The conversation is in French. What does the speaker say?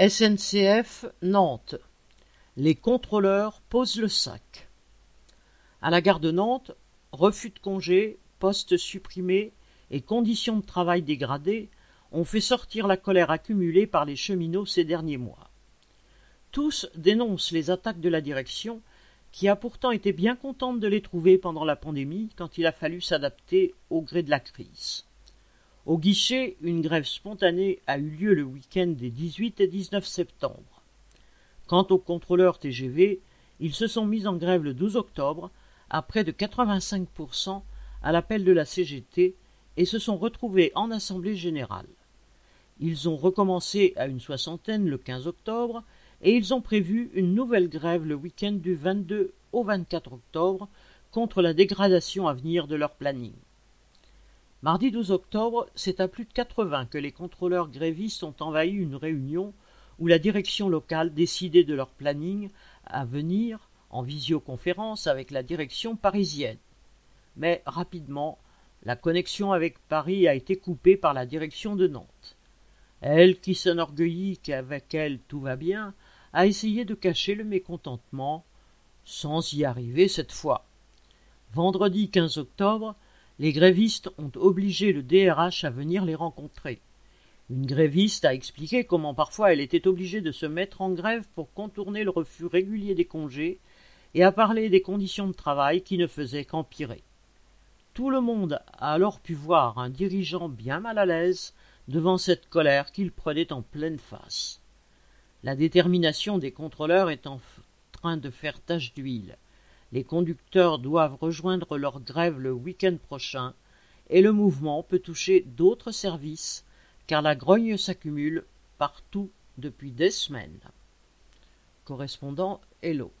SNCF Nantes Les contrôleurs posent le sac. À la gare de Nantes, refus de congé, postes supprimés et conditions de travail dégradées ont fait sortir la colère accumulée par les cheminots ces derniers mois. Tous dénoncent les attaques de la direction qui a pourtant été bien contente de les trouver pendant la pandémie quand il a fallu s'adapter au gré de la crise. Au guichet, une grève spontanée a eu lieu le week-end des 18 et 19 septembre. Quant aux contrôleurs TGV, ils se sont mis en grève le 12 octobre, à près de 85% à l'appel de la CGT, et se sont retrouvés en assemblée générale. Ils ont recommencé à une soixantaine le 15 octobre, et ils ont prévu une nouvelle grève le week-end du 22 au 24 octobre contre la dégradation à venir de leur planning. Mardi 12 octobre, c'est à plus de 80 que les contrôleurs grévistes ont envahi une réunion où la direction locale décidait de leur planning à venir en visioconférence avec la direction parisienne. Mais rapidement, la connexion avec Paris a été coupée par la direction de Nantes. Elle, qui s'enorgueillit qu'avec elle tout va bien, a essayé de cacher le mécontentement, sans y arriver cette fois. Vendredi 15 octobre, les grévistes ont obligé le DRH à venir les rencontrer. Une gréviste a expliqué comment parfois elle était obligée de se mettre en grève pour contourner le refus régulier des congés et a parlé des conditions de travail qui ne faisaient qu'empirer. Tout le monde a alors pu voir un dirigeant bien mal à l'aise devant cette colère qu'il prenait en pleine face. La détermination des contrôleurs est en train de faire tache d'huile. Les conducteurs doivent rejoindre leur grève le week-end prochain et le mouvement peut toucher d'autres services car la grogne s'accumule partout depuis des semaines. Correspondant Hello.